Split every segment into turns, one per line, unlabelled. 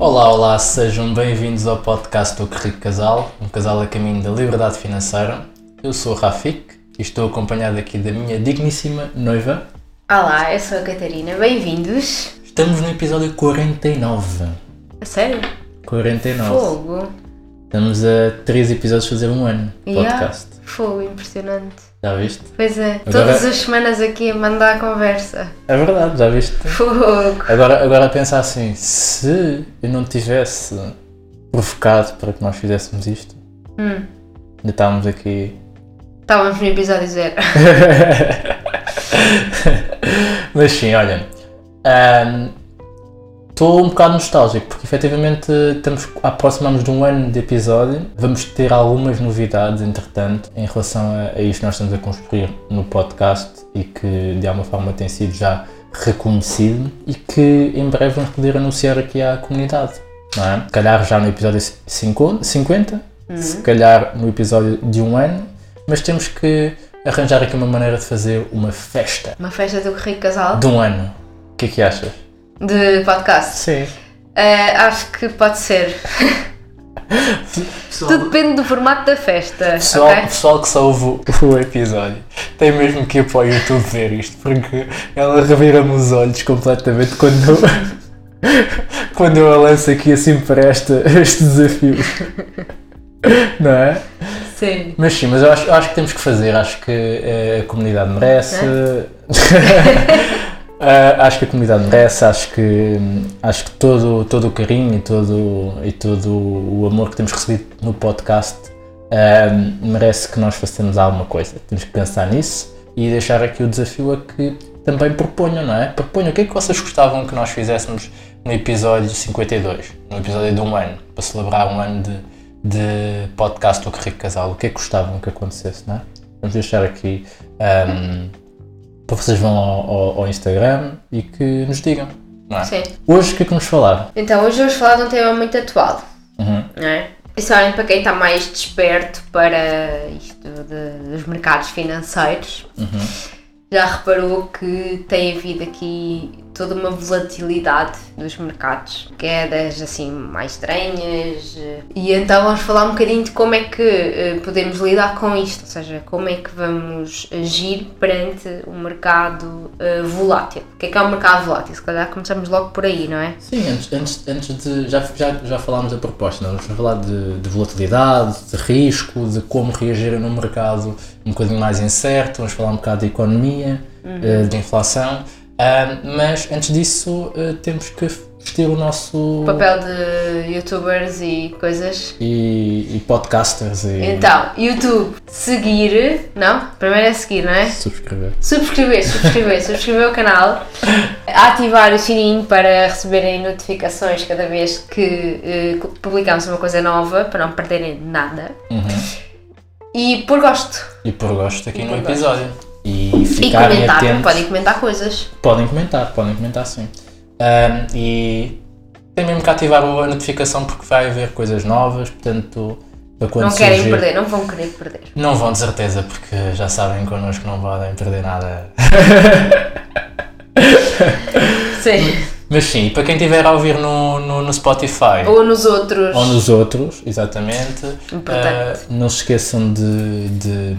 Olá, olá, sejam bem-vindos ao podcast do Que Rico Casal, um casal a caminho da liberdade financeira. Eu sou o Rafik e estou acompanhado aqui da minha digníssima noiva.
Olá, eu sou a Catarina, bem-vindos.
Estamos no episódio 49.
A sério?
49.
Fogo.
Estamos a 3 episódios fazer um ano de
Yeah.
podcast.
Fogo, impressionante.
Já viste?
Pois é,
Agora-
todas as semanas aqui a mandar a conversa.
É verdade, já viste?
Fogo.
Agora, agora a pensar assim, se eu não tivesse provocado para que nós fizéssemos isto,
Hum,
ainda estávamos aqui
estávamos no episódio zero.
Mas sim, olha, estou um bocado nostálgico porque efetivamente estamos a aproximar-nos de um ano de episódio. Vamos ter algumas novidades, entretanto, em relação a, a isto que nós estamos a construir no podcast e que de alguma forma tem sido já reconhecido e que em breve vamos poder anunciar aqui à comunidade. Não é? Se calhar já no episódio 50, 50 se calhar no episódio de um ano, mas temos que arranjar aqui uma maneira de fazer uma festa
Uma festa do Rico Casal
de um ano. O que é que achas?
De podcast.
Sim.
Ah, acho que pode ser. Tudo depende do formato da festa,
Pessoal,
ok?
pessoal que só ouve o- o episódio tem mesmo que ir para o YouTube ver isto, porque ela revira-me os olhos completamente quando, quando eu a lanço aqui assim para esta, este desafio. Não é?
Sim.
Mas sim, mas eu acho, eu acho que temos que fazer, acho que eh, a comunidade merece. Ah, acho que a comunidade merece, acho que, acho que todo, todo o carinho e todo, e todo o amor que temos recebido no podcast ah, merece que nós façamos alguma coisa. Temos que pensar nisso e deixar aqui o desafio a que também proponham, não é? Proponham o que é que vocês gostavam que nós fizéssemos no episódio 52, no episódio de um ano, para celebrar um ano de, de podcast do Que Rico Casal. O que é que gostavam que acontecesse, não é? Vamos deixar aqui ahm, para vocês vão ao, ao- ao Instagram e que nos digam, não é?
Sim.
Hoje o que é que vamos falar?
Então, hoje vamos falar de um tema muito atual.
Uhum.
não é? Principalmente para quem está mais desperto para isto de- dos mercados financeiros, já reparou que tem havido aqui toda uma volatilidade dos mercados, quedas assim mais estranhas, eh, e então vamos falar um bocadinho de como é que eh, podemos lidar com isto, ou seja, como é que vamos agir perante um mercado eh, volátil. O que é que é um mercado volátil? Se calhar começamos logo por aí, não é?
Sim, antes, antes, antes de. Já, já, já falámos da proposta, não? vamos falar de, de volatilidade, de risco, de como reagir num mercado um bocadinho mais incerto, vamos falar um bocado de economia, eh, de inflação, Mas antes disso eh, temos que vestir o nosso.
Papel de youtubers e coisas.
E, e podcasters e
Então, YouTube, seguir, não? Primeiro é seguir, não é?
subscrever.
Subscrever, subscrever, subscrever o canal, ativar o sininho para receberem notificações cada vez que eh, publicamos uma coisa nova, para não perderem nada. E por gosto.
E por gosto aqui
E
no
por gosto.
E
E
ficarem
comentar,
atentos.
podem comentar coisas.
Podem comentar, podem comentar sim. Ahm, e tem mesmo que ativar a notificação porque vai haver coisas novas, portanto,
não querem
surgir-
perder, não vão querer perder.
Não vão de certeza, porque já sabem connosco não podem perder nada.
Sim.
Mas sim, e para quem estiver a ouvir no, no, no Spotify
Ou nos outros.
ou nos outros, exatamente,
Importante.
ah, não se esqueçam de, de,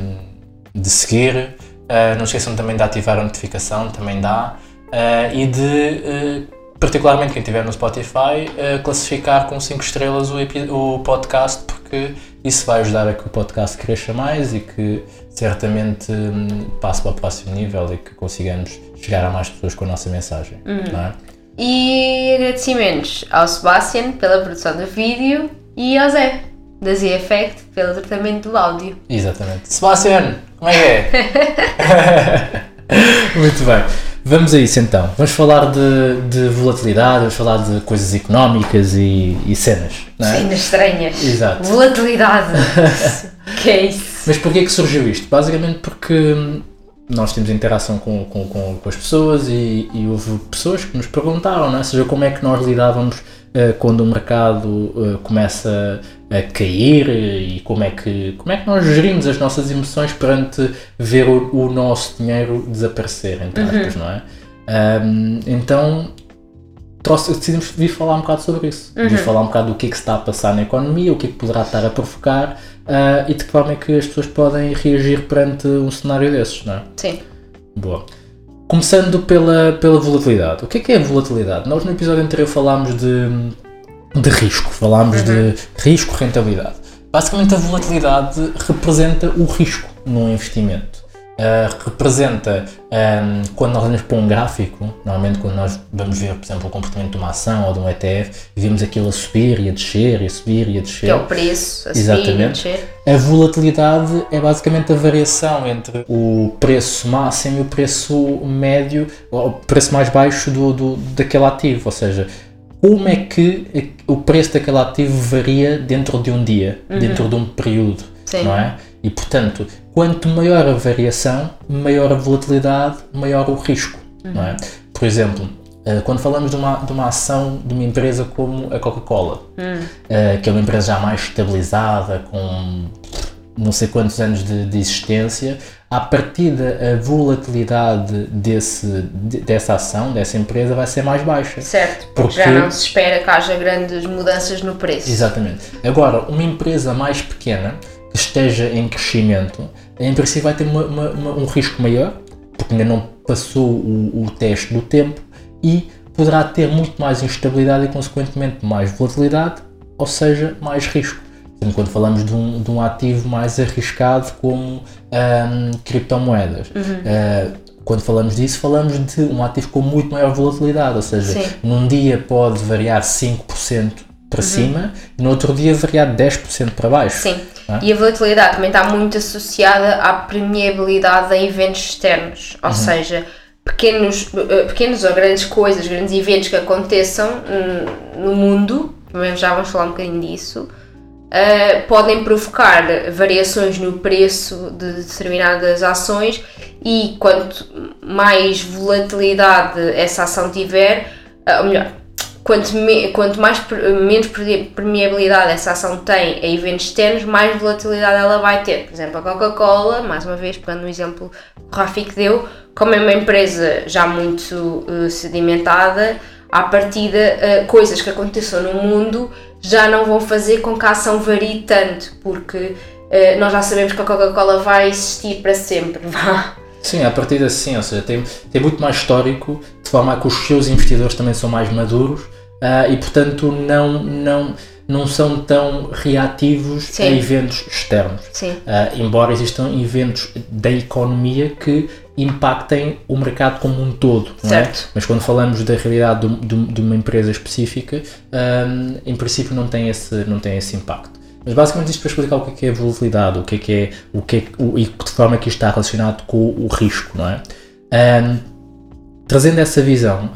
de seguir, ah, não esqueçam também de ativar a notificação, também dá, ah, e de, ah, particularmente quem estiver no Spotify, classificar com 5 estrelas o, o podcast, porque isso vai ajudar a que o podcast cresça mais e que certamente hum, passe para o próximo nível e que consigamos chegar a mais pessoas com a nossa mensagem. Não é?
E agradecimentos ao Sebastian pela produção do vídeo e ao Zé, da Z Effect, pelo tratamento do áudio.
Exatamente. Sebastián, como é que é? Muito bem. Vamos a isso então. Vamos falar de, de volatilidade, vamos falar de coisas económicas e, e cenas. Não é?
Cenas estranhas.
Exato.
Volatilidade. que é isso?
Mas porquê que surgiu isto? Basicamente porque hum, nós temos interação com, com, com, com as pessoas e, e houve pessoas que nos perguntaram, é? Ou seja, como é que nós lidávamos eh, quando o mercado eh, começa a cair e como é, que, como é que nós gerimos as nossas emoções perante ver o, o nosso dinheiro desaparecer, entre aspas, não é? Ahm, então trouxe, decidimos vir falar um bocado sobre isso. Vir falar um bocado do que é que se está a passar na economia, o que é que poderá estar a provocar uh, e de que forma é que as pessoas podem reagir perante um cenário desses, não é?
Sim.
Boa. Começando pela, pela volatilidade. O que é que é a volatilidade? Nós no episódio anterior falámos de, de risco, falámos de risco-rentabilidade. Basicamente a volatilidade representa o risco num investimento. Uh, representa, um, quando nós olhamos para um gráfico, normalmente quando nós vamos ver, por exemplo, o comportamento de uma ação ou de um ETF, e vemos aquilo a subir e a descer, e a subir e a descer.
Que é o preço, a subir e a
Exatamente.
descer.
A volatilidade é basicamente a variação entre o preço máximo e o preço médio, ou o preço mais baixo do, do, daquele ativo. Ou seja, como é que o preço daquele ativo varia dentro de um dia, dentro de um período,
Sim.
não é? E portanto, quanto maior a variação, maior a volatilidade, maior o risco, não é? Por exemplo, eh, quando falamos de uma, de uma ação de uma empresa como a Coca-Cola, eh, que é uma empresa já mais estabilizada, com não sei quantos anos de, de existência, à partida a volatilidade desse, de- dessa ação, dessa empresa, vai ser mais baixa.
Certo, porque já não se espera que haja grandes mudanças no preço.
Exatamente. Agora, uma empresa mais pequena, que esteja em crescimento, em princípio vai ter uma- uma- uma- um risco maior, porque ainda não passou o, o teste do tempo, e poderá ter muito mais instabilidade e, consequentemente, mais volatilidade, ou seja, mais risco. Portanto, Quando falamos de um, de um ativo mais arriscado como ahm, criptomoedas. Ah, quando falamos disso, falamos de um ativo com muito maior volatilidade, ou seja,
Sim.
num dia pode variar 5% para cima e no outro dia variar 10% para baixo.
Sim. E a volatilidade também está muito associada à permeabilidade a eventos externos,
Uhum.
ou seja, pequenos, eh, pequenos ou grandes coisas, grandes eventos que aconteçam hum, no mundo, já vamos falar um bocadinho disso, eh, podem provocar variações no preço de determinadas ações e quanto mais volatilidade essa ação tiver, eh, ou melhor, quanto, me- quanto mais menos per- permeabilidade essa ação tem a eventos externos, mais volatilidade ela vai ter. Por exemplo, a Coca-Cola, mais uma vez, pegando o exemplo que o Rafik deu, como é uma empresa já muito eh, sedimentada, à partida, eh, coisas que aconteçam no mundo já não vão fazer com que a ação varie tanto, porque eh, nós já sabemos que a Coca-Cola vai existir para sempre. Vá.
Sim, a partir assim, ou seja, tem, tem muito mais histórico, de forma a que os seus investidores também são mais maduros ah, e, portanto, não, não, não são tão reativos a
Sim.
eventos externos.
Sim.
Ah, embora existam eventos da economia que impactem o mercado como um todo, é?
Certo.
Mas quando falamos da realidade de, de- de uma empresa específica, ah, em princípio não tem esse, não tem esse impacto. Mas basicamente isto para explicar o que é, que é a volatilidade, o que é que é, o que é o, e de forma é que isto está relacionado com o risco, não é? Ah, trazendo essa visão,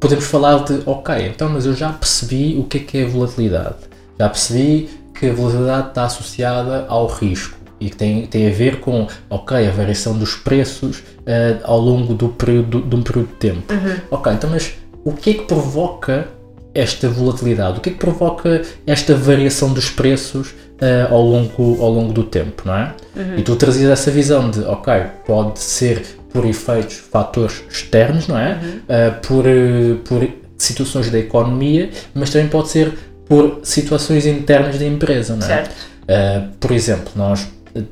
podemos falar de, ok, então mas eu já percebi o que é que é a volatilidade. Já percebi que a volatilidade está associada ao risco e que tem, tem a ver com, ok, a variação dos preços eh, ao longo do período, de um período de tempo. Ok, então mas o que é que provoca esta volatilidade? O que é que provoca esta variação dos preços eh, ao, longo, ao longo do tempo, não é? E tu trazias essa visão de, ok, pode ser por efeitos, fatores externos, não é? Eh, por, eh, por situações da economia, mas também pode ser por situações internas da empresa, não é?
Certo.
Uh, por exemplo, nós uh,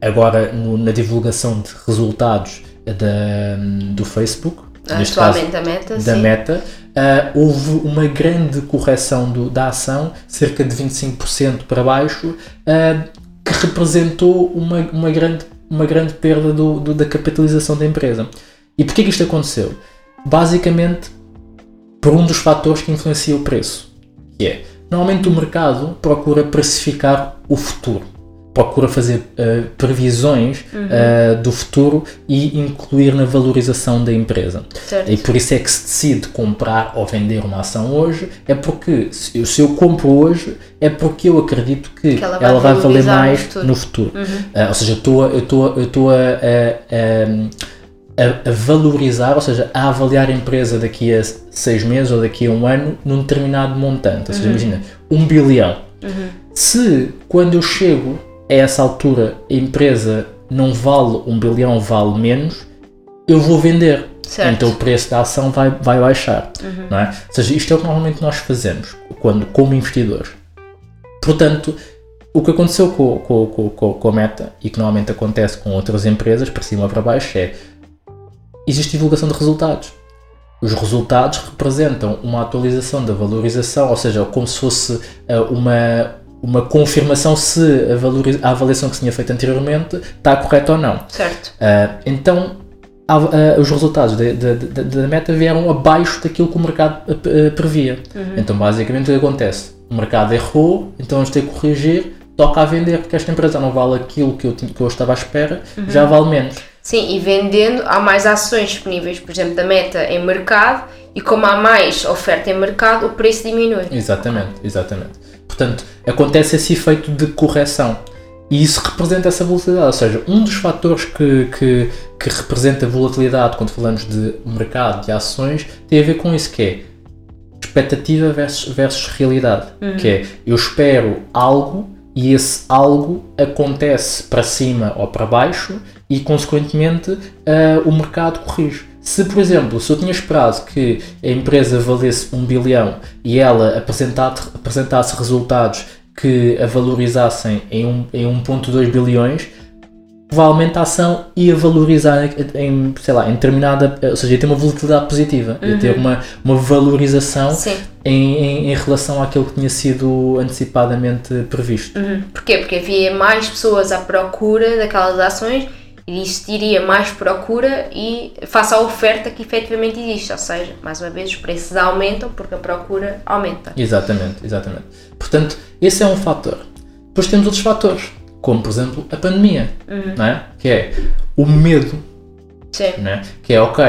agora no- na divulgação de resultados da, do Facebook, neste caso
Atualmente a meta,
da. Meta, uh, houve uma grande correção do- da ação, cerca de 25% para baixo, uh, que representou uma, uma, grande, uma grande perda do- do- da capitalização da empresa. E porquê que isto aconteceu? Basicamente por um dos fatores que influencia o preço, que é, normalmente o mercado procura precificar o futuro, procura fazer uh, previsões uh, do futuro e incluir na valorização da empresa.
Certo.
E por isso é que se decide comprar ou vender uma ação hoje, é porque se eu, se eu compro hoje, é porque eu acredito que,
Que ela vai
ela vai valer
valorizar no
mais
futuro.
no futuro. Ah, ou seja, eu estou a- a, a, a- a valorizar, ou seja, a avaliar a empresa daqui a seis meses ou daqui a um ano num determinado montante. Ou seja, imagina, um bilhão. Se quando eu chego a essa altura a empresa não vale um bilhão, vale menos, eu vou vender.
Certo.
então o preço da ação vai, vai baixar. Não é? Ou seja, isto é o que normalmente nós fazemos quando, como investidores. Portanto, o que aconteceu com, com, com, com, com a Meta e que normalmente acontece com outras empresas, para cima ou para baixo, é existe divulgação de resultados. Os resultados representam uma atualização da valorização, ou seja, como se fosse eh, uma, uma confirmação se a, valoriza- a avaliação que se tinha feito anteriormente está correta ou não.
Certo.
Ah, então, os resultados da, meta vieram abaixo daquilo que o mercado ah, ah, previa. Então, basicamente, o que acontece? O mercado errou, então vamos ter que corrigir, toca a vender, porque esta empresa não vale aquilo que eu, tinha- que eu estava à espera, já vale menos.
Sim, e vendendo, há mais ações disponíveis, por exemplo, da meta em mercado, e como há mais oferta em mercado, o preço diminui.
Exatamente, exatamente. Portanto, acontece esse efeito de correção. E isso representa essa volatilidade. Ou seja, um dos fatores que, que, que representa a volatilidade quando falamos de mercado, de ações, tem a ver com isso que é expectativa versus, versus realidade. Que é, eu espero algo e esse algo acontece para cima ou para baixo e, consequentemente, ah, o mercado corrige. Se, por exemplo, se eu tinha esperado que a empresa valesse um bilhão e ela apresentasse, apresentasse resultados que a valorizassem em, um, em 1.2 bilhões, provavelmente a ação ia valorizar em, sei lá, em determinada, ou seja, ia ter uma volatilidade positiva, ia ter uma, uma valorização em, em, em relação àquilo que tinha sido antecipadamente previsto.
Uhum. Porquê? Porque havia mais pessoas à procura daquelas ações existiria mais procura e face à oferta que efetivamente existe. Ou seja, mais uma vez, os preços aumentam porque a procura aumenta.
Exatamente, exatamente. Portanto, esse é um fator. Depois temos outros fatores, como por exemplo a pandemia, não é? que é o medo
Sim.
né? Que é, ok,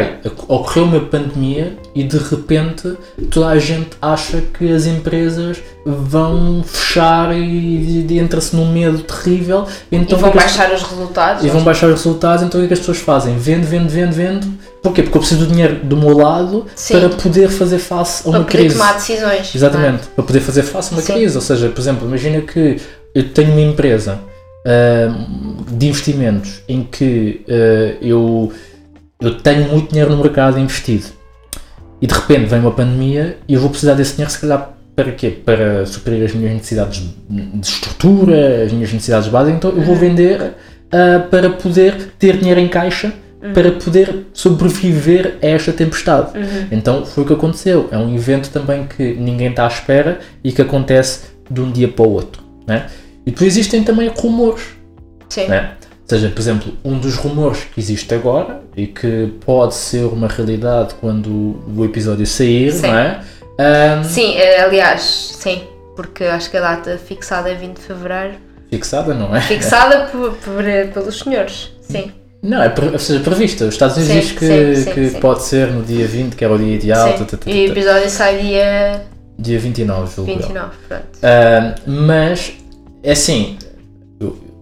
ocorreu uma pandemia e de repente toda a gente acha que as empresas vão fechar e, e entra-se num medo terrível. Então
E vão
é que as-
baixar os resultados.
e vão baixar os resultados, então o que é que as pessoas fazem? Vende, vende, vende, vende. Porquê? Porque eu preciso do dinheiro do meu lado
Sim.
para poder fazer face a
para
uma
poder
crise.
tomar decisões.
Exatamente, para poder fazer face a uma
Sim.
crise. Ou seja, por exemplo, imagina que eu tenho uma empresa ah, de investimentos em que ah, eu, eu tenho muito dinheiro no mercado investido e de repente vem uma pandemia e eu vou precisar desse dinheiro, se calhar, para quê? Para suprir as minhas necessidades de estrutura, as minhas necessidades básicas, então eu vou vender ah, para poder ter dinheiro em caixa. Para poder sobreviver a esta tempestade. Então foi o que aconteceu. É um evento também que ninguém está à espera e que acontece de um dia para o outro. Né? E depois existem também rumores.
Sim.
Né? Ou seja, por exemplo, um dos rumores que existe agora e que pode ser uma realidade quando o episódio sair,
Sim.
não é? Ahm,
Sim, eh, aliás, sim. Porque acho que a data fixada é 20 de Fevereiro.
fixada, não é?
Fixada por, por, eh, pelos senhores. Sim.
Não, é ou seja, prevista. Os Estados Unidos
Sim,
diz que,
sim,
que pode ser no dia 20, que era o dia ideal,
sim.
tá, tá, tá,
E o episódio sai dia
dia 29, julgo eu.
29. Pronto.
Ah, mas, é assim,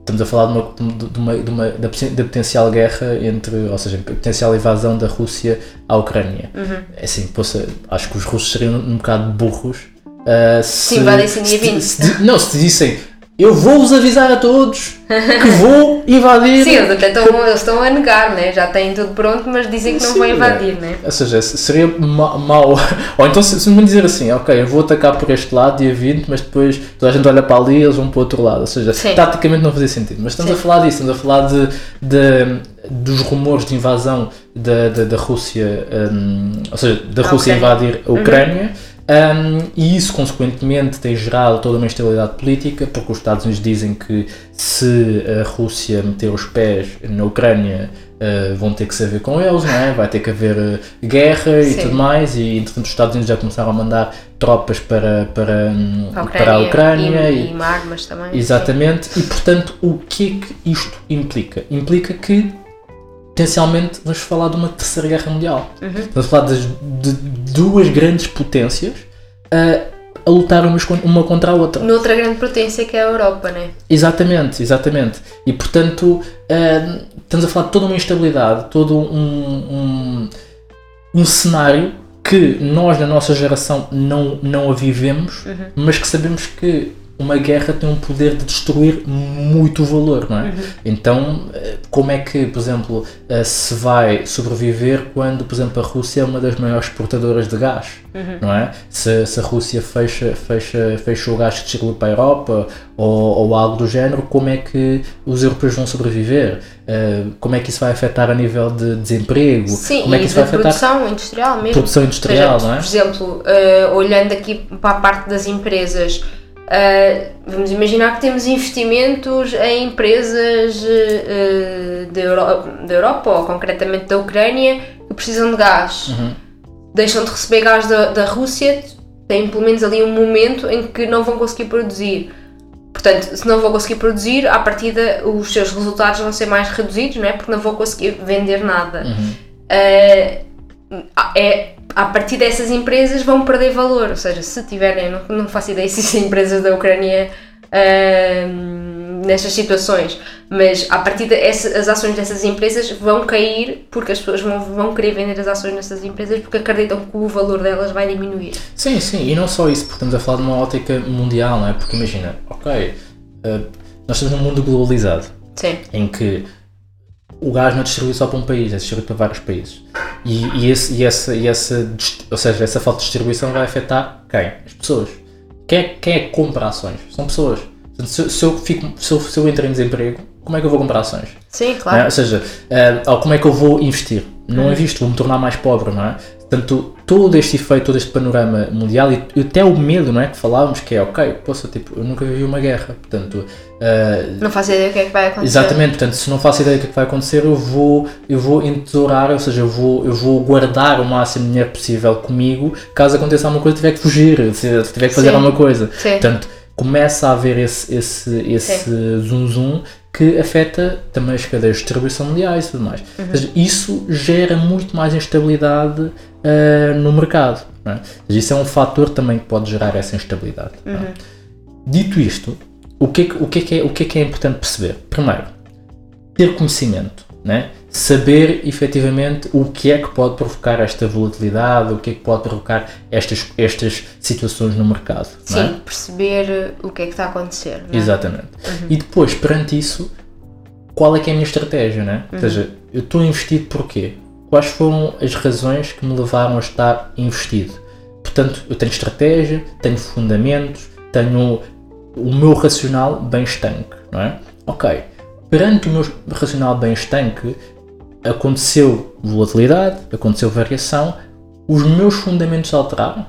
estamos a falar de uma, de uma, de uma- da, da potencial guerra entre, ou seja, a potencial invasão da Rússia à Ucrânia.
Uhum.
É assim, poxa, acho que os russos seriam um bocado burros ah, se,
Se dia
se-
20.
se di- não, se dissem, eu vou-vos avisar a todos que vou invadir.
Sim, eles até estão, eles estão a negar, né? já têm tudo pronto, mas dizem que não
Sim,
vão
é.
invadir. Né?
Ou seja, se- seria ma- mau. Ou então se, se me dizer assim, ok, eu vou atacar por este lado, dia 20, mas depois toda a gente olha para ali e eles vão para o outro lado. Ou seja,
Sim.
taticamente não fazia sentido. Mas estamos
Sim.
a falar disso, estamos a falar de, de- dos rumores de invasão da, da, da Rússia, hum, ou seja, da Rússia
Ucrânia.
invadir a Ucrânia. Hum, e isso, consequentemente, tem gerado toda uma instabilidade política, porque os Estados Unidos dizem que se a Rússia meter os pés na Ucrânia, uh, vão ter que se haver com eles, não é? Vai ter que haver uh, guerra e
Sim.
tudo mais, e entretanto os Estados Unidos já começaram a mandar tropas para, para, hum,
Para a
para a Ucrânia.
e,
e-
e armas também.
Exatamente, e portanto, o que é que isto implica? Implica que potencialmente vamos falar de uma terceira guerra mundial.
Uhum.
Estamos a falar das- de duas grandes potências a, a lutar umas uma contra a outra.
Noutra grande potência que é a Europa, né?
Exatamente, exatamente. E portanto, ah, estamos a falar de toda uma instabilidade, todo um, um, um cenário que nós na nossa geração não, não a vivemos, mas que sabemos que uma guerra tem um poder de destruir muito valor, não é? Uhum. Então, eh, como é que, por exemplo, eh, se vai sobreviver quando, por exemplo, a Rússia é uma das maiores exportadoras de gás, uhum. não é? Se, se, a Rússia fecha, fecha, fecha o gás que circula para a Europa ou, ou algo do género, como é que os europeus vão sobreviver? Uh, como é que isso vai afetar a nível de desemprego?
Sim,
como é que
isso vai afetar produção industrial mesmo.
Produção industrial,
seja,
não é?
Por exemplo, olhando aqui para a parte das empresas, Uh, vamos imaginar que temos investimentos em empresas uh, da, Europa, da Europa, ou concretamente da Ucrânia, que precisam de gás. Uhum. Deixam de receber gás da, da Rússia, têm pelo menos ali um momento em que não vão conseguir produzir. Portanto, se não vão conseguir produzir, à partida os seus resultados vão ser mais reduzidos, não é? Porque não vão conseguir vender nada. Uhum. Uh, é, a partir dessas empresas vão perder valor. Ou seja, se tiverem, não, não faço ideia se existem empresas da Ucrânia uh, nestas situações, mas a partir dessas as ações dessas empresas vão cair porque as pessoas vão, vão querer vender as ações dessas empresas porque acreditam que o valor delas vai diminuir.
Sim, sim, e não só isso, porque estamos a falar de uma ótica mundial, não é? Porque imagina, ok, uh, nós estamos num mundo globalizado
sim.
em que o gás não é distribuído só para um país, é distribuído para vários países. E, e, esse, e, essa, e essa, ou seja, essa falta de distribuição vai afetar quem? As pessoas. Quem é, quem é que compra ações? São pessoas. Se, se, eu fico, se, eu, se eu entro em desemprego, como é que eu vou comprar ações?
Sim, claro.
É? Ou seja, uh, ou como é que eu vou investir? Não invisto, vou me tornar mais pobre, não é? Portanto, todo este efeito, todo este panorama mundial e até o medo, não é? Que falávamos que é, ok, posso, tipo, eu nunca vivi uma guerra, portanto...
Uh, não faço ideia do que é que vai acontecer.
Exatamente, portanto, se não faço ideia do que é que vai acontecer, eu vou, eu vou entesourar, ou seja, eu vou, eu vou guardar o máximo de dinheiro possível comigo, caso aconteça alguma coisa, tiver que fugir, se tiver que fazer Sim. alguma coisa.
Sim.
Portanto, começa a haver esse, esse, esse zoom zoom que afeta também as cadeias de distribuição mundiais e tudo mais. Uhum. Seja, isso gera muito mais instabilidade uh, no mercado. É? Seja, isso é um fator também que pode gerar essa instabilidade. É? Uhum. Dito isto, o que, é que, o, é que é, o que é que é importante perceber? Primeiro, ter conhecimento. Né? Saber efetivamente o que é que pode provocar esta volatilidade, o que é que pode provocar estas, estas situações no mercado.
Sim,
é?
perceber o que é que está a acontecer.
É? Exatamente. Uhum. E depois, perante isso, qual é que é a minha estratégia? Né? Uhum. Ou seja, eu estou investido porquê? Quais foram as razões que me levaram a estar investido? Portanto, eu tenho estratégia, tenho fundamentos, tenho o meu racional bem estanque, não é? Ok perante o meu racional bem estanque, aconteceu volatilidade, aconteceu variação, os meus fundamentos alteraram?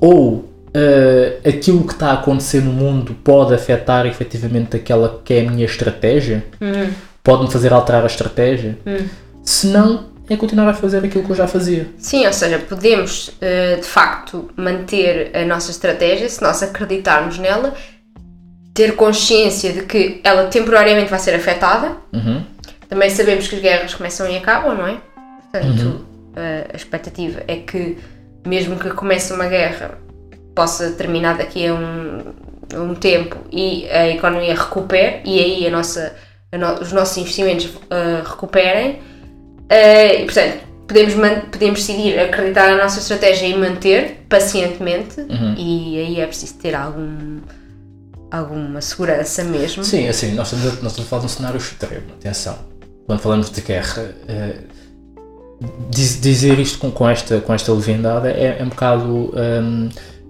Ou uh, aquilo que está a acontecer no mundo pode afetar efetivamente aquela que é a minha estratégia? Hum. Pode-me fazer alterar a estratégia? Hum. Se não, é continuar a fazer aquilo que eu já fazia.
Sim, ou seja, podemos uh, de facto manter a nossa estratégia se nós acreditarmos nela ter consciência de que ela temporariamente vai ser afetada. Uhum. Também sabemos que as guerras começam e acabam, não é? Portanto, uhum. a expectativa é que, mesmo que comece uma guerra, possa terminar daqui a um, um tempo e a economia recupere e aí a nossa, a no, os nossos investimentos uh, recuperem. Uh, e, portanto, podemos, podemos decidir acreditar na nossa estratégia e manter pacientemente, uhum. e aí é preciso ter algum alguma segurança mesmo.
Sim, assim, nós estamos, a, nós estamos a falar de um cenário extremo, atenção. Quando falamos de guerra, diz, dizer isto com, com, esta, com esta leviandade é, é um bocado um,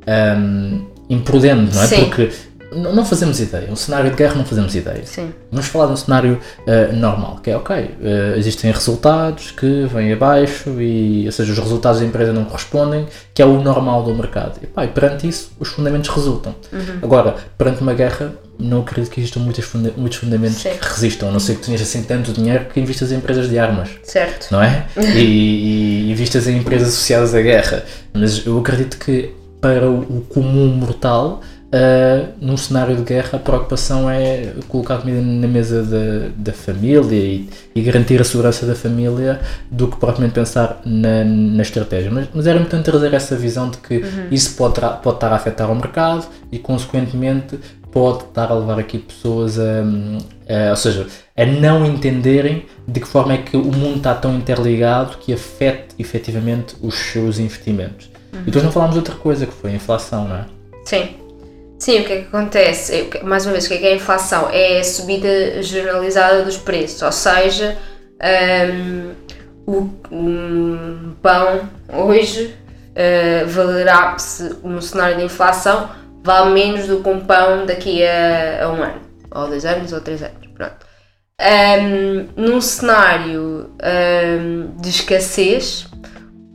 um, imprudente, não é?
Sim.
Porque não fazemos ideia. Um cenário de guerra não fazemos ideia.
Sim.
Vamos falar de um cenário uh, normal, que é ok, uh, existem resultados que vêm abaixo e, ou seja, os resultados da empresa não correspondem, que é o normal do mercado. E, pá, e perante isso, os fundamentos resultam. Uhum. Agora, perante uma guerra, não acredito que existam muitos, funda muitos fundamentos Sim. que resistam, a não ser que tenhas assim tanto dinheiro que investas em empresas de armas.
Certo.
Não é? e, e investas em empresas associadas à guerra. Mas eu acredito que para o comum mortal Uh, num cenário de guerra, a preocupação é colocar comida na mesa da, da família e, e, garantir a segurança da família do que propriamente pensar na, na estratégia. Mas, mas era importante trazer essa visão de que uhum. isso pode, pode estar a afetar o mercado e, consequentemente, pode estar a levar aqui pessoas a, a, ou seja, a não entenderem de que forma é que o mundo está tão interligado que afete efetivamente os seus investimentos. Uhum. E depois não falámos de outra coisa que foi a inflação, não é?
Sim. Sim, o que é que acontece? Mais uma vez, o que é que é a inflação? É a subida generalizada dos preços, ou seja, um, o um pão hoje uh, valerá-se num cenário de inflação vale menos do que um pão daqui a, a um ano, ou dois anos, ou três anos. Pronto. Um, num cenário um, de escassez,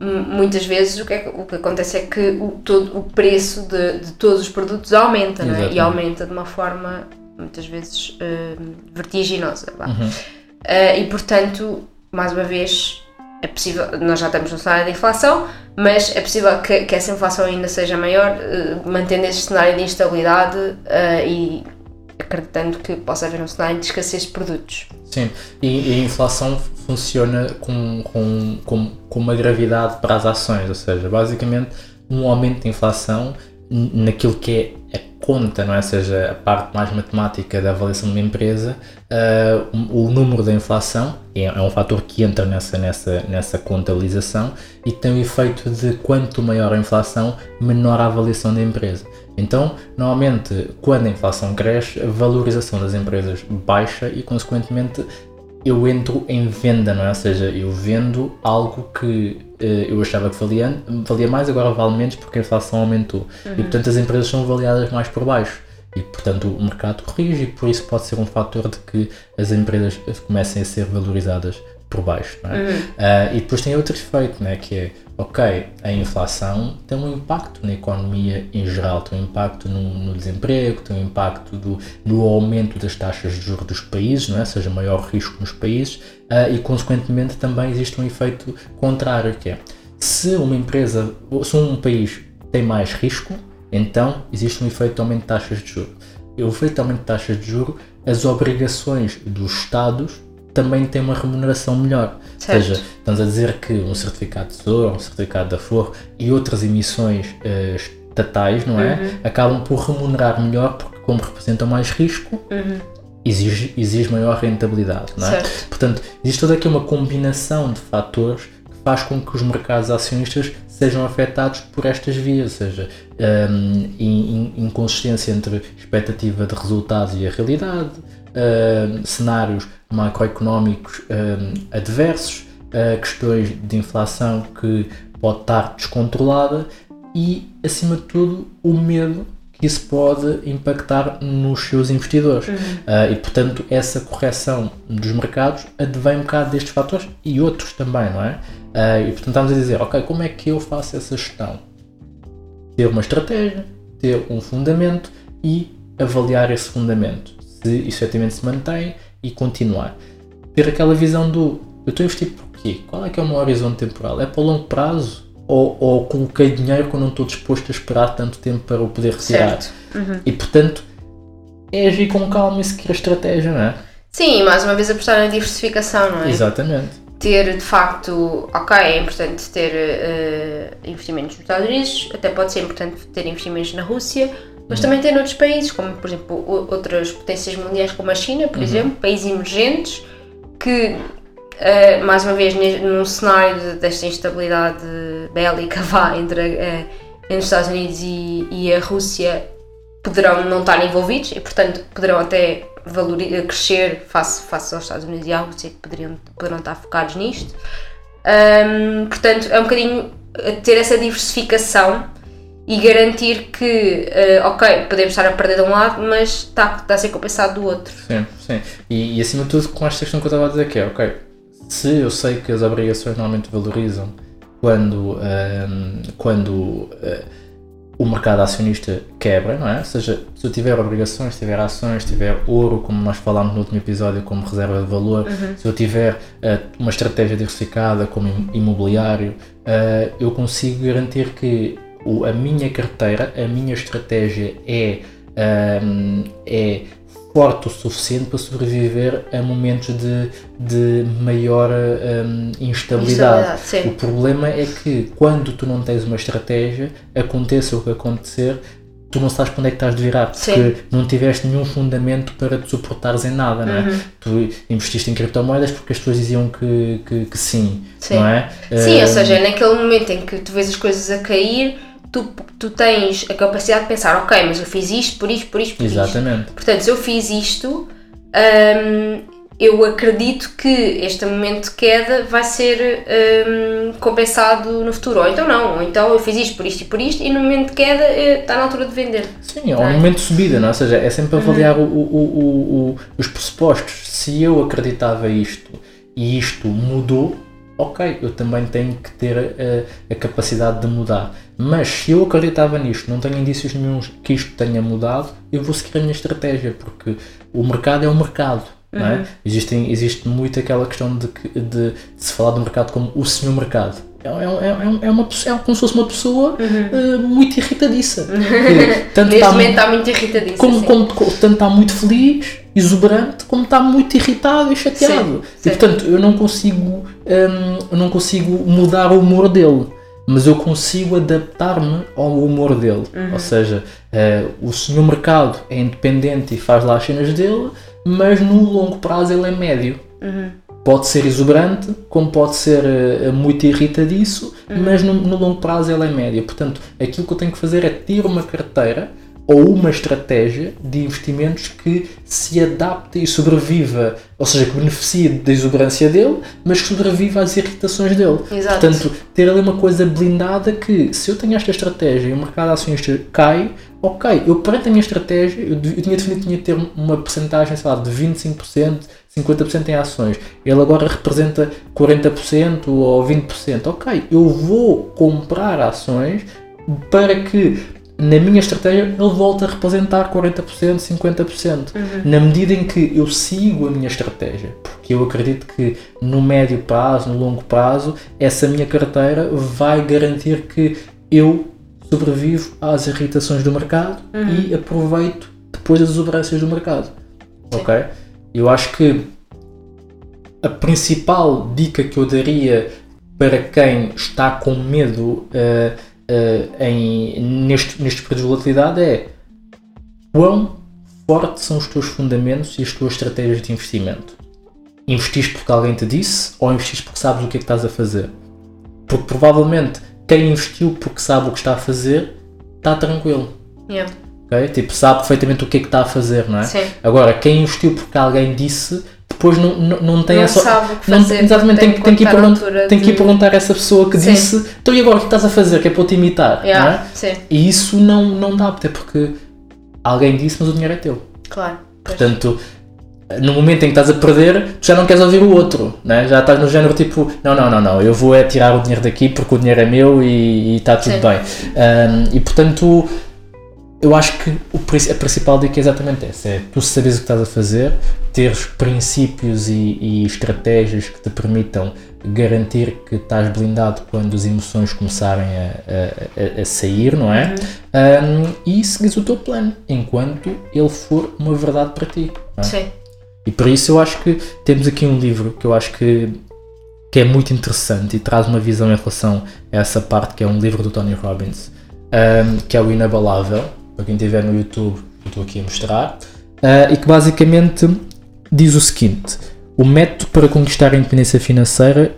muitas vezes o que, é, o que acontece é que o, todo, o preço de, de todos os produtos aumenta, é? E aumenta de uma forma muitas vezes uh, vertiginosa. Uhum. Uh, e portanto, mais uma vez, é possível, nós já estamos no cenário de inflação, mas é possível que, que essa inflação ainda seja maior, uh, mantendo este cenário de instabilidade e acreditando que possa haver um cenário de escassez de produtos.
Sim, e, e a inflação funciona com, com, com, com uma gravidade para as ações, ou seja, basicamente um aumento de inflação naquilo que é a conta, não é? Ou seja, a parte mais matemática da avaliação de uma empresa, uh, o número da inflação é, é, um fator que entra nessa, nessa, nessa contabilização e tem o efeito de quanto maior a inflação, menor a avaliação da empresa. Então, normalmente, quando a inflação cresce, a valorização das empresas baixa e, consequentemente, eu entro em venda, não é? Ou seja, eu vendo algo que uh, eu achava que valia, valia mais, agora vale menos porque a inflação aumentou. Uhum. E portanto as empresas são avaliadas mais por baixo. E portanto o mercado corrige e por isso pode ser um fator de que as empresas comecem a ser valorizadas por baixo. Não é? Uhum. Uh, e depois tem outro efeito, né, que é, ok, a inflação tem um impacto na economia em geral, tem um impacto no, no desemprego, tem um impacto do, no aumento das taxas de juros dos países, não é? seja maior risco nos países, uh, e consequentemente também existe um efeito contrário, que é, se uma empresa, se um país tem mais risco, então existe um efeito de aumento de taxas de juros. E o efeito de aumento de taxas de juros, as obrigações dos Estados também tem uma remuneração melhor. Certo. Ou seja, estamos a dizer que um certificado de tesouro, um certificado da FOR e outras emissões uh, estatais, não é? Uhum. Acabam por remunerar melhor porque, como representam mais risco, uhum. exige, exige maior rentabilidade, não é? Certo. Portanto, existe toda aqui uma combinação de fatores faz com que os mercados acionistas sejam afetados por estas vias, ou seja, um, inconsistência entre expectativa de resultados e a realidade, uh, cenários macroeconómicos uh, adversos, uh, questões de inflação que pode estar descontrolada e, acima de tudo, o medo que isso pode impactar nos seus investidores. Uhum. Uh, e, portanto, essa correção dos mercados advém um bocado destes fatores e outros também, não é? Uh, e, portanto, estamos a dizer, ok, como é que eu faço essa gestão? Ter uma estratégia, ter um fundamento e avaliar esse fundamento se isso efetivamente se mantém e continuar. Ter aquela visão do eu estou a investir por quê? Qual é que é o meu horizonte temporal? É para o longo prazo? Ou, ou coloquei dinheiro quando não estou disposto a esperar tanto tempo para o poder retirar? Uhum. E portanto, é agir com calma e seguir a estratégia, não é?
Sim, mais uma vez apostar na diversificação, não é?
Exatamente.
Ter de facto, ok, é importante ter uh, investimentos nos Estados Unidos, até pode ser importante ter investimentos na Rússia, mas também tem noutros países, como por exemplo outras potências mundiais como a China, por uhum. exemplo, países emergentes que, uh, mais uma vez, num cenário desta instabilidade bélica vá entre, uh, entre os Estados Unidos e, e, a Rússia, poderão não estar envolvidos e, portanto, poderão até valoriza, crescer face, face aos Estados Unidos e à Rússia, que poderiam, poderão estar focados nisto. Um, portanto, é um bocadinho ter essa diversificação e garantir que, uh, ok, podemos estar a perder de um lado, mas está, está a ser compensado do outro.
Sim, sim. E, e acima de tudo, com esta questão que eu estava a dizer, que é, ok, se eu sei que as obrigações normalmente valorizam quando, um, quando uh, o mercado acionista quebra, não é? Ou seja, se eu tiver obrigações, se tiver ações, se tiver ouro, como nós falámos no último episódio, como reserva de valor, uhum. se eu tiver uh, uma estratégia diversificada como imobiliário, uh, eu consigo garantir que o, a minha carteira, a minha estratégia é, um, é forte o suficiente para sobreviver a momentos de, de maior um, instabilidade. instabilidade o problema é que quando tu não tens uma estratégia, aconteça o que acontecer, tu não sabes para onde é que estás de virar, porque sim. não tiveste nenhum fundamento para te suportares em nada, não é? Uhum. Tu investiste em criptomoedas porque as pessoas diziam que, que, que sim, sim, não é?
Sim, ou seja, é naquele momento em que tu vês as coisas a cair, tu, tu tens a capacidade de pensar, ok, mas eu fiz isto, por isto, por isto, por isto.
Exatamente.
Portanto, se eu fiz isto, hum, eu acredito que este momento de queda vai ser hum, compensado no futuro. Ou então não, ou então eu fiz isto por isto e por isto, e no momento de queda eh, está na altura de vender.
Sim, ou no momento de subida, não é? Ou seja, é sempre avaliar o, o, o, o- os pressupostos. Se eu acreditava isto e isto mudou, ok, eu também tenho que ter a, a capacidade de mudar. Mas se eu acreditava nisto, não tenho indícios nenhums que isto tenha mudado, eu vou seguir a minha estratégia, porque o mercado é o mercado. Não é? Existem, existe muito aquela questão de, de, de se falar do mercado como o senhor mercado. É, é, é, é, uma, pessoa- é como se fosse uma pessoa eh, muito irritadiça. Que tanto
Neste
está
momento está muito irritadíssimo.
como, como, tanto está muito feliz, exuberante, como está muito irritado e chateado.
Sim,
e portanto eu não consigo, eu não consigo mudar o humor dele, mas eu consigo adaptar-me ao humor dele.
Uhum.
Ou seja, eh, o senhor mercado é independente e faz lá as cenas dele, mas no longo prazo ele é médio.
Uhum.
Pode ser exuberante, como pode ser eh, muito irritadiço,
Uhum.
mas no, no longo prazo ele é médio. Portanto, aquilo que eu tenho que fazer é ter uma carteira ou uma estratégia de investimentos que se adapte e sobreviva, ou seja, que beneficie da exuberância dele, mas que sobreviva às irritações dele.
Exato.
Portanto, ter ali uma coisa blindada que se eu tenho esta estratégia e o mercado acionista cai, ok, eu perante a minha estratégia, eu, de- eu tinha definido que tinha de ter uma porcentagem, sei lá, de 25%, 50% em ações. Ele agora representa 40% ou 20%. Ok, eu vou comprar ações para que na minha estratégia ele volte a representar 40%, 50%. Na medida em que eu sigo a minha estratégia, porque eu acredito que no médio prazo, no longo prazo, essa minha carteira vai garantir que eu sobrevivo às irritações do mercado e aproveito depois as exuberâncias do mercado. Ok? Eu acho que a principal dica que eu daria para quem está com medo eh, eh, em, neste, neste período de volatilidade é quão fortes são os teus fundamentos e as tuas estratégias de investimento. Investiste porque alguém te disse ou investiste porque sabes o que é que estás a fazer? Porque provavelmente quem investiu porque sabe o que está a fazer está tranquilo.
Yeah.
ok? Tipo, sabe perfeitamente o que é que está a fazer, não é?
Sim.
Agora, quem investiu porque alguém disse, depois não, não, não tem
Não
essa.
sabe que
não-
fazer,
exatamente, tem,
tem
que ir
que contar a
pergun-
altura
tem que ir perguntar a essa pessoa que
Sim.
disse, então e agora o que estás a fazer? Que é para eu te imitar, não
Yeah.
é?
Sim,
E isso não, não dá, até porque alguém disse, mas o dinheiro é teu.
claro. Pois.
Portanto, no momento em que estás a perder, tu já não queres ouvir o outro, né? já estás no género tipo, não, não, não, não, eu vou é tirar o dinheiro daqui porque o dinheiro é meu e está tudo
Sim.
bem. Um, e portanto, eu acho que o, a principal dica é exatamente essa: é tu saberes o que estás a fazer, teres princípios e, e estratégias que te permitam garantir que estás blindado quando as emoções começarem a, a- a- sair, não é? Um, e seguires o teu plano enquanto ele for uma verdade para ti. é?
Sim.
E por isso eu acho que temos aqui um livro que eu acho que, que é muito interessante e traz uma visão em relação a essa parte que é um livro do Tony Robbins, um, que é o Inabalável, para quem estiver no YouTube, eu estou aqui a mostrar, uh, e que basicamente diz o seguinte: o método para conquistar a independência financeira,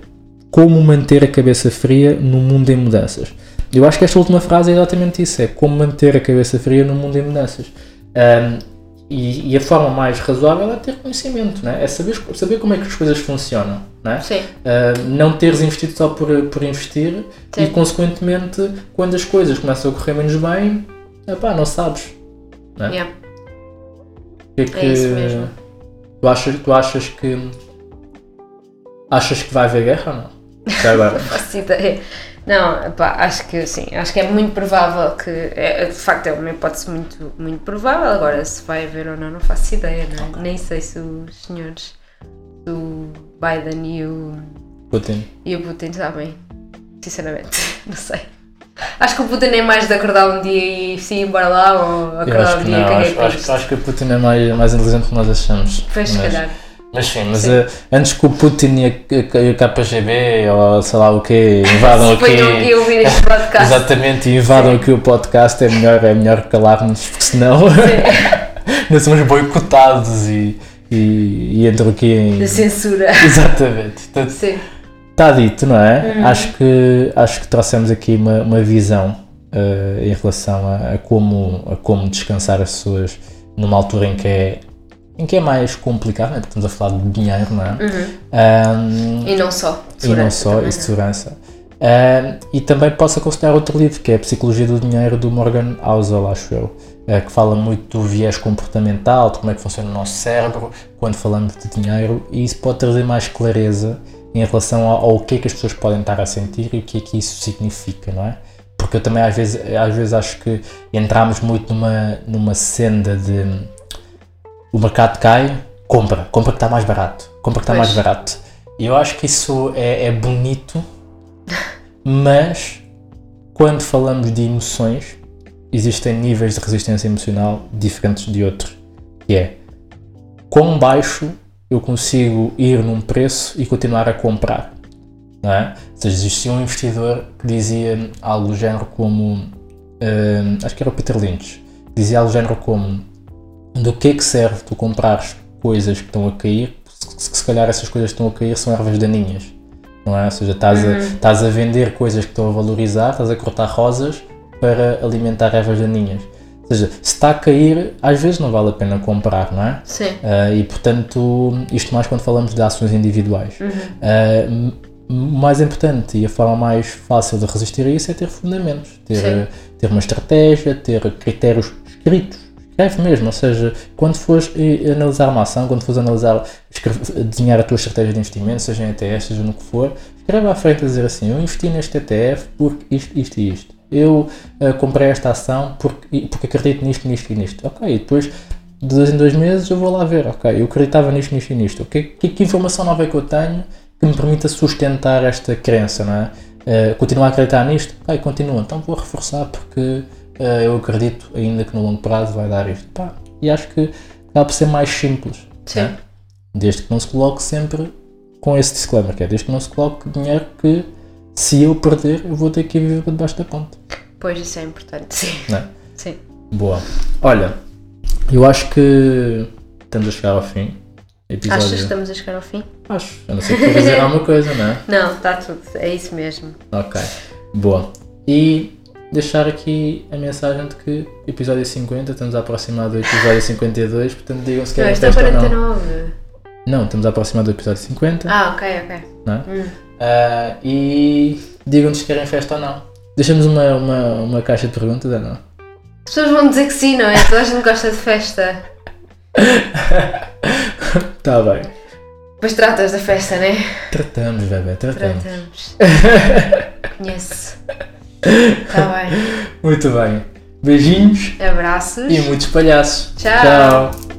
como manter a cabeça fria no mundo em mudanças. Eu acho que esta última frase é exatamente isso: é como manter a cabeça fria no mundo em mudanças. Um, e, e a forma mais razoável é ter conhecimento, né? é saber, saber como é que as coisas funcionam. Né?
Sim.
Uh, não teres investido só por, por investir e,
Sim.
consequentemente, quando as coisas começam a correr menos bem, epá, não sabes. Né?
Yeah.
O que é, que
É isso mesmo.
Tu achas, tu achas que. Achas que vai haver guerra ou não? Já agora.
faço ideia. Não, pá, acho que sim, acho que é muito provável que, é, de facto é uma hipótese muito, muito provável, agora se vai haver ou não, não faço ideia, não é? nem sei se os senhores do Biden e o,
Putin.
e o Putin sabem, sinceramente, não sei. Acho que o Putin é mais de acordar um dia e se ir embora lá ou
Eu
acordar um dia e caguei
acho,
para
acho, acho que o Putin é mais, mais inteligente do que nós achamos.
Pois, se
mas,
calhar.
mas sim, mas
Sim.
eh, antes que o Putin e a, e a KGB ou sei lá o que invadam
aqui a ouvir este podcast.
Exatamente, e invadam aqui o podcast, é melhor, é melhor calar-nos, porque senão nós somos boicotados e, e, e entro aqui em.
Da censura.
Exatamente. Portanto,
Sim.
Está dito, não é?
Uhum.
Acho, que, acho que trouxemos aqui uma, uma visão uh, em relação a, a, como, a como descansar as pessoas numa altura em que é em que é mais complicado, né? porque estamos a falar de dinheiro, não é?
Uhum. Um, e não só.
E não só, e é? segurança. Um, e também posso aconselhar outro livro, que é a Psicologia do Dinheiro, do Morgan Housel, acho eu, uh, que fala muito do viés comportamental, de como é que funciona o nosso cérebro quando falamos de dinheiro, e isso pode trazer mais clareza em relação ao, ao que é que as pessoas podem estar a sentir e o que é que isso significa, não é? Porque eu também às vezes, às vezes acho que entramos muito numa, numa senda de o mercado cai, compra, compra que está mais barato, compra que está mais barato. E eu acho que isso é, é bonito, mas quando falamos de emoções, existem níveis de resistência emocional diferentes de outros. Que é quão baixo eu consigo ir num preço e continuar a comprar. Não é? Ou seja, existia um investidor que dizia algo do género como. Uh, acho que era o Peter Lynch. Dizia algo do género como: Do que é que serve tu comprares coisas que estão a cair? Se, se calhar essas coisas que estão a cair são ervas daninhas. Não é? Ou seja, estás, uhum. a, estás a vender coisas que estão a valorizar, estás a cortar rosas para alimentar ervas daninhas. Ou seja, se está a cair, às vezes não vale a pena comprar, não é?
Sim.
Uh, e portanto, isto mais quando falamos de ações individuais. Uhum. Uh, mais importante e a forma mais fácil de resistir a isso é ter fundamentos, ter, ter uma estratégia, ter critérios escritos. Escreve mesmo, ou seja, quando fores analisar uma ação, quando fores analisar, escreve, desenhar a tua estratégia de investimento, seja em ETF, seja no que for, escreve à frente a dizer assim: Eu investi neste ETF porque isto, isto e isto. Eu uh, comprei esta ação porque, porque acredito nisto, nisto e nisto. Ok, e depois de dois em dois meses eu vou lá ver. Ok, eu acreditava nisto, nisto e nisto. Que, que, que informação nova é que eu tenho que me permita sustentar esta crença, não é? Uh, continuar a acreditar nisto? Ok, continua. Então vou reforçar porque uh, eu acredito ainda que no longo prazo vai dar isto. Pá, e acho que acaba por ser mais simples.
Sim. É?
Desde que não se coloque sempre com esse disclaimer, que é desde que não se coloque dinheiro que se eu perder eu vou ter que viver debaixo da conta.
Pois isso é importante, sim.
Não é?
Sim.
Boa. Olha, eu acho que estamos a chegar ao fim.
Episódio... Achas que estamos a chegar ao fim?
Acho. Eu não sei se dizer alguma coisa, não é?
Não, está tudo. É isso mesmo.
Ok. Boa. E deixar aqui a mensagem de que episódio 50, estamos a aproximar do episódio 52, portanto digam se querem
Não, este é 49.
Não, estamos a aproximar do episódio 50.
Ah, ok, ok.
Não é? Hum. Uh, e digam-nos se querem festa ou não. Deixamos uma, uma, uma caixa de perguntas ou não?
As pessoas vão dizer que sim, não é? Toda a gente gosta de festa.
tá bem.
Pois tratas da festa, não é?
Tratamos, bebê, tratamos.
Tratamos. Conheço. Tá bem.
Muito bem. Beijinhos.
Abraços.
E muitos palhaços.
Tchau. Tchau.